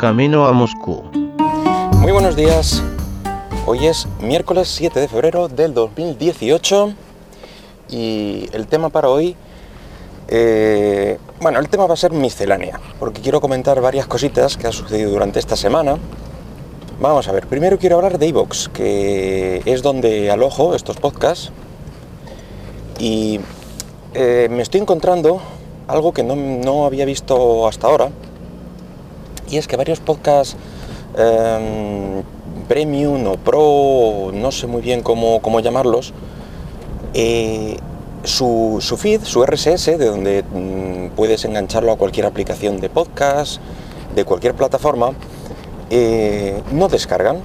camino a Moscú. Muy buenos días. Hoy es miércoles 7 de febrero del 2018 y el tema para hoy, eh, bueno, el tema va a ser miscelánea, porque quiero comentar varias cositas que han sucedido durante esta semana. Vamos a ver, primero quiero hablar de iVoox, que es donde alojo estos podcasts y eh, me estoy encontrando algo que no, había visto hasta ahora, y es que varios podcasts em, premium o pro, no sé muy bien cómo, llamarlos, eh, su, feed, su RSS, de donde mm, puedes engancharlo a cualquier aplicación de podcast, de cualquier plataforma, eh, no descargan.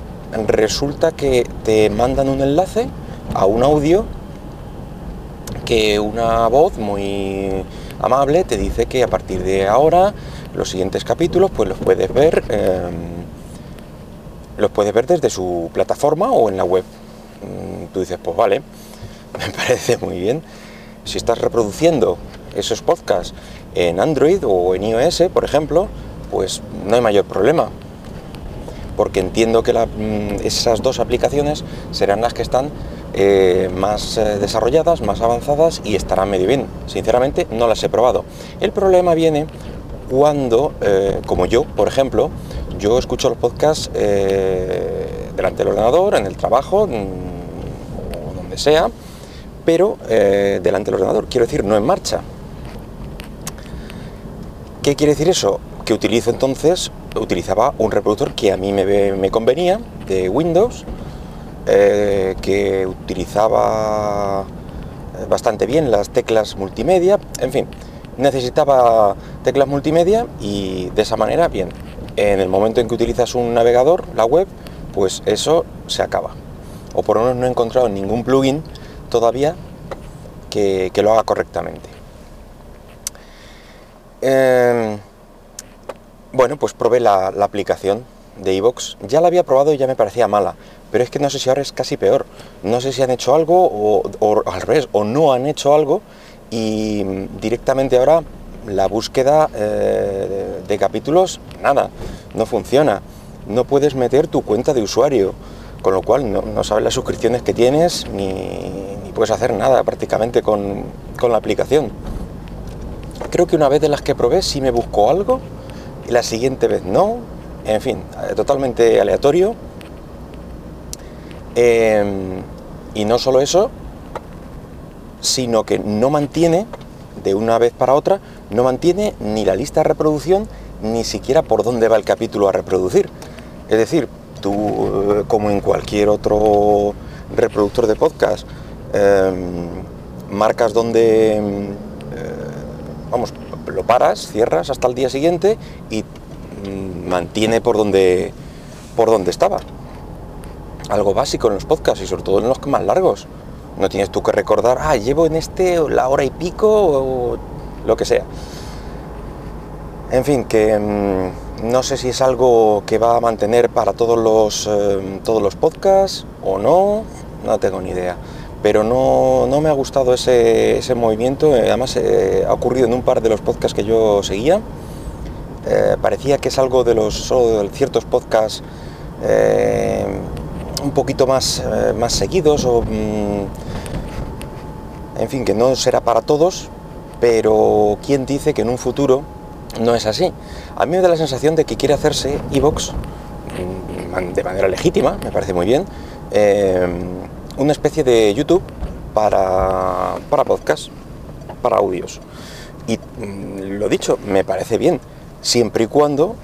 Resulta que te mandan un enlace a un audio que una voz muy amable te dice que a partir de ahora los siguientes capítulos pues los puedes ver em, los puedes ver desde su plataforma o en la web. Mm, tú dices pues vale me parece muy bien si estás reproduciendo esos podcasts en Android o en iOS por ejemplo pues no hay mayor problema porque entiendo que mm, esas dos aplicaciones serán las que están eh, más eh, desarrolladas, más avanzadas y estarán medio bien. Sinceramente no las he probado. El problema viene cuando, eh, como yo, por ejemplo, yo escucho los podcasts delante del ordenador, en el trabajo, mm, o donde sea, pero delante del ordenador, quiero decir, no en marcha. ¿Qué quiere decir eso? Que utilizo entonces, utilizaba un reproductor que a mí me convenía, de Windows, eh, que utilizaba eh, bastante bien las teclas multimedia, en fin, necesitaba teclas multimedia y de esa manera, bien, en el momento en que utilizas un navegador, la web, pues eso se acaba. O por lo menos no he encontrado ningún plugin todavía que, lo haga correctamente. Em, bueno, pues probé la, la aplicación de iVoox. Ya la había probado y ya me parecía mala pero es que no sé si ahora es casi peor. No sé si han hecho algo o, al revés, o no han hecho algo y directamente ahora la búsqueda eh, de capítulos, nada, no funciona. No puedes meter tu cuenta de usuario, con lo cual no, sabes las suscripciones que tienes ni, puedes hacer nada prácticamente con, con, la aplicación. Creo que una vez de las que probé sí me buscó algo y la siguiente vez no. En fin, eh, totalmente aleatorio Em, y no solo eso, sino que no mantiene, de una vez para otra, no mantiene ni la lista de reproducción, ni siquiera por dónde va el capítulo a reproducir. Es decir, tú, eh, como en cualquier otro reproductor de podcast, em, marcas donde, em, eh, vamos, lo paras, cierras hasta el día siguiente y mantiene por donde, por donde estaba algo básico en los podcasts y sobre todo en los más largos. No tienes tú que recordar, ah, llevo en este la hora y pico o lo que sea. En fin, que mm, no sé si es algo que va a mantener para todos los, eh, todos los podcasts o no, no tengo ni idea. Pero no, no me ha gustado ese, ese movimiento, además eh, ha ocurrido en un par de los podcasts que yo seguía. Parecía que es algo de los de ciertos podcasts un poquito más, eh, más seguidos o... Mm, en fin, que no será para todos, pero ¿quién dice que en un futuro no es así? A mí me da la sensación de que quiere hacerse Evox mm, de manera legítima, me parece muy bien, eh, una especie de YouTube para, para podcast, para audios. Y mm, lo dicho, me parece bien, siempre y cuando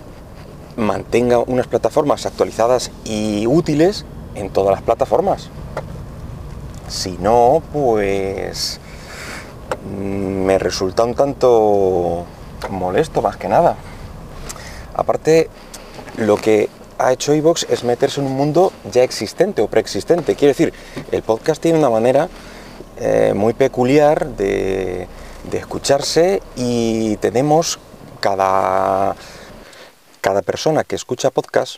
mantenga unas plataformas actualizadas y útiles en todas las plataformas. Si no, pues mm, me resulta un tanto molesto más que nada. Aparte, lo que ha hecho iVox es meterse en un mundo ya existente o preexistente. Quiero decir, el podcast tiene una manera eh, muy peculiar de, de, escucharse y tenemos cada, cada persona que escucha podcast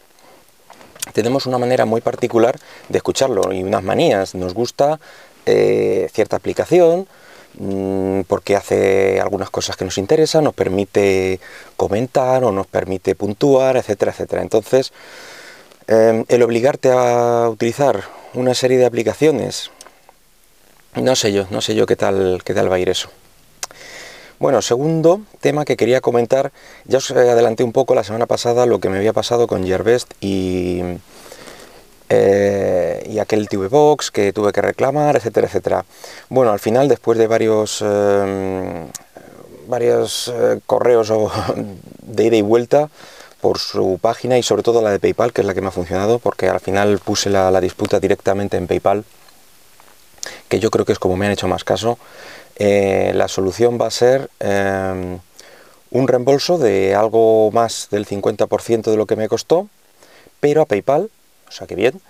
tenemos una manera muy particular de escucharlo y unas manías. Nos gusta eh, cierta aplicación, mm, porque hace algunas cosas que nos interesan, nos permite comentar o nos permite puntuar, etcétera, etcétera. Entonces, em, el obligarte a utilizar una serie de aplicaciones, no sé yo, no sé yo qué tal, qué tal va a ir eso. Bueno, segundo tema que quería comentar, ya os adelanté un poco la semana pasada lo que me había pasado con Gearbest y, eh, y aquel TV Box que tuve que reclamar, etcétera, etcétera. Bueno, al final, después de varios, em, varios eh, correos de ida y vuelta por su página y sobre todo la de PayPal, que es la que me ha funcionado, porque al final puse la disputa directamente en PayPal, que yo creo que es como me han hecho más caso. Eh, la solución va a ser em, un reembolso de algo más del 50% de lo que me costó, pero a PayPal, o sea que bien,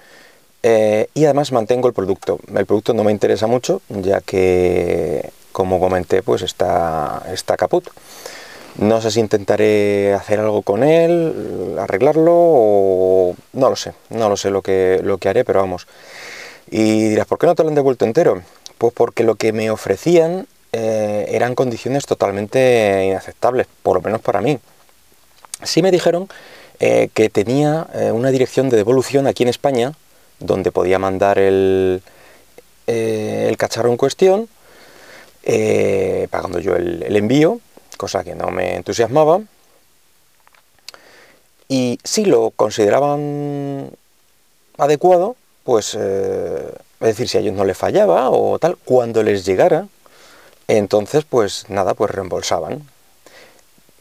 eh, y además mantengo el producto. El producto no me interesa mucho, ya que, como comenté, pues está, está caput. No sé si intentaré hacer algo con él, arreglarlo o no lo sé, no lo sé lo que, lo que haré, pero vamos. Y dirás, ¿por qué no te lo han devuelto entero? Pues porque lo que me ofrecían eh, eran condiciones totalmente inaceptables, por lo menos para mí. Sí me dijeron eh, que tenía eh, una dirección de devolución aquí en España, donde podía mandar el, el cacharro en cuestión, pagando yo el, el envío, cosa que no me entusiasmaba. Y si lo consideraban adecuado, pues es decir, si a ellos no les fallaba o tal, cuando les llegara, entonces pues nada, pues reembolsaban.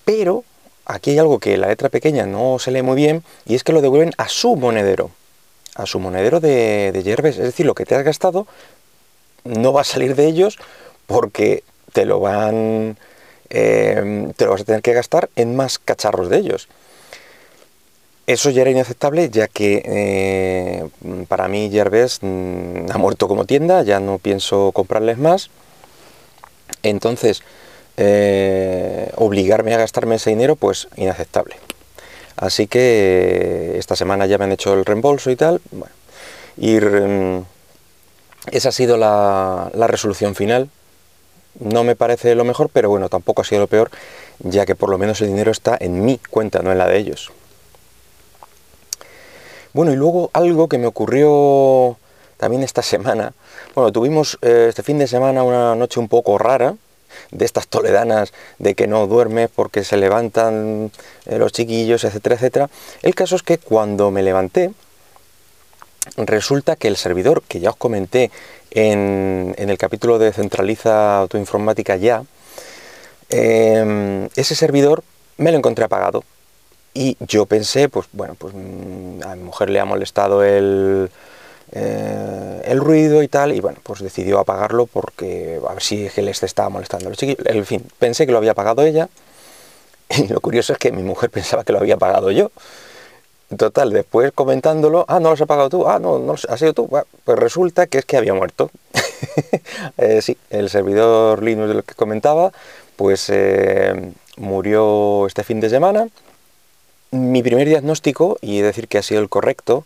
Pero aquí hay algo que la letra pequeña no se lee muy bien y es que lo devuelven a su monedero, a su monedero de, de Es decir, lo que te has gastado no va a salir de ellos porque te lo van, eh, te lo vas a tener que gastar en más cacharros de ellos. Eso ya era inaceptable, ya que eh, para mí Yerbes mm, ha muerto como tienda, ya no pienso comprarles más. Entonces, eh, obligarme a gastarme ese dinero, pues inaceptable. Así que esta semana ya me han hecho el reembolso y tal. Y mm, esa ha sido la, la resolución final. No me parece lo mejor, pero bueno, tampoco ha sido lo peor, ya que por lo menos el dinero está en mi cuenta, no en la de ellos. Bueno, y luego algo que me ocurrió también esta semana. Bueno, tuvimos eh, este fin de semana una noche un poco rara, de estas toledanas de que no duermes porque se levantan eh, los chiquillos, etcétera, etcétera. El caso es que cuando me levanté, resulta que el servidor que ya os comenté en, el capítulo de Centraliza Autoinformática ya, em, ese servidor me lo encontré apagado. Y yo pensé, pues bueno, pues mm, a mi mujer le ha molestado el, eh, el ruido y tal, y bueno, pues decidió apagarlo porque a ver si es les estaba molestando a. En fin, pensé que lo había apagado ella, y lo curioso es que mi mujer pensaba que lo había apagado yo. Total, después comentándolo, ah, no lo has apagado tú, ah, no, no has sido tú, pues resulta que es que había muerto. eh, sí, el servidor Linux de lo que comentaba, pues eh, murió este fin de semana mi primer diagnóstico, y he de decir que ha sido el correcto,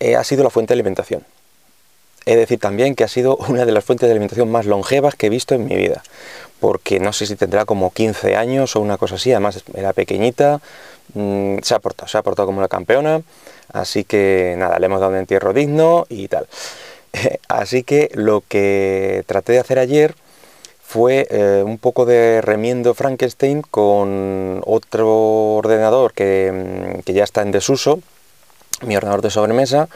eh, ha sido la fuente de alimentación. He de decir también que ha sido una de las fuentes de alimentación más longevas que he visto en mi vida, porque no sé si tendrá como 15 años o una cosa así, además era pequeñita, mm, se ha portado, se ha portado como la campeona, así que nada, le hemos dado un entierro digno y tal. así que lo que traté de hacer ayer fue eh, un poco de remiendo Frankenstein con otro ordenador que, mm, ya está en desuso, mi ordenador de sobremesa,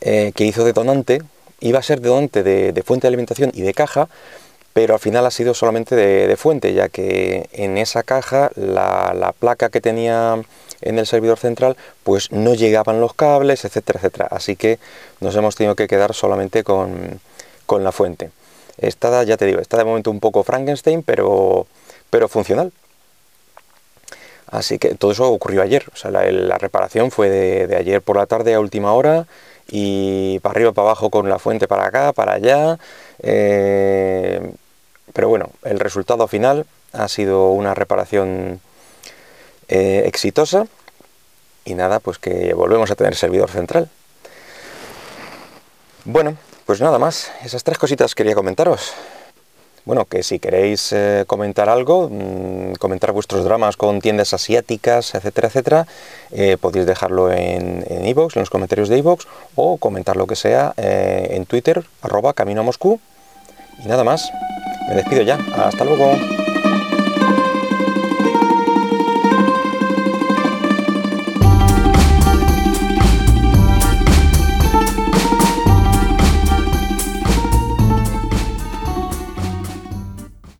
eh, que hizo de donante, iba a ser de donante de, fuente de alimentación y de caja, pero al final ha sido solamente de, fuente, ya que en esa caja la, placa que tenía en el servidor central, pues no llegaban los cables, etcétera, etcétera. Así que nos hemos tenido que quedar solamente con la fuente. Está, ya te digo, está de momento un poco Frankenstein, pero, pero funcional. Así que todo eso ocurrió ayer. O sea, la, reparación fue de, ayer por la tarde a última hora y para arriba, para abajo con la fuente para acá, para allá. Eh, pero bueno, el resultado final ha sido una reparación eh, exitosa y nada, pues que volvemos a tener servidor central. Bueno, pues nada más, esas tres cositas quería comentaros. bueno, que si queréis eh, comentar algo, mm, comentar vuestros dramas con tiendas asiáticas, etcétera, etcétera, eh, podéis dejarlo en en, en, los comentarios de iVoox, o comentar lo que sea eh, en Twitter, arroba Camino a Moscú. Y nada más, me despido ya, hasta luego.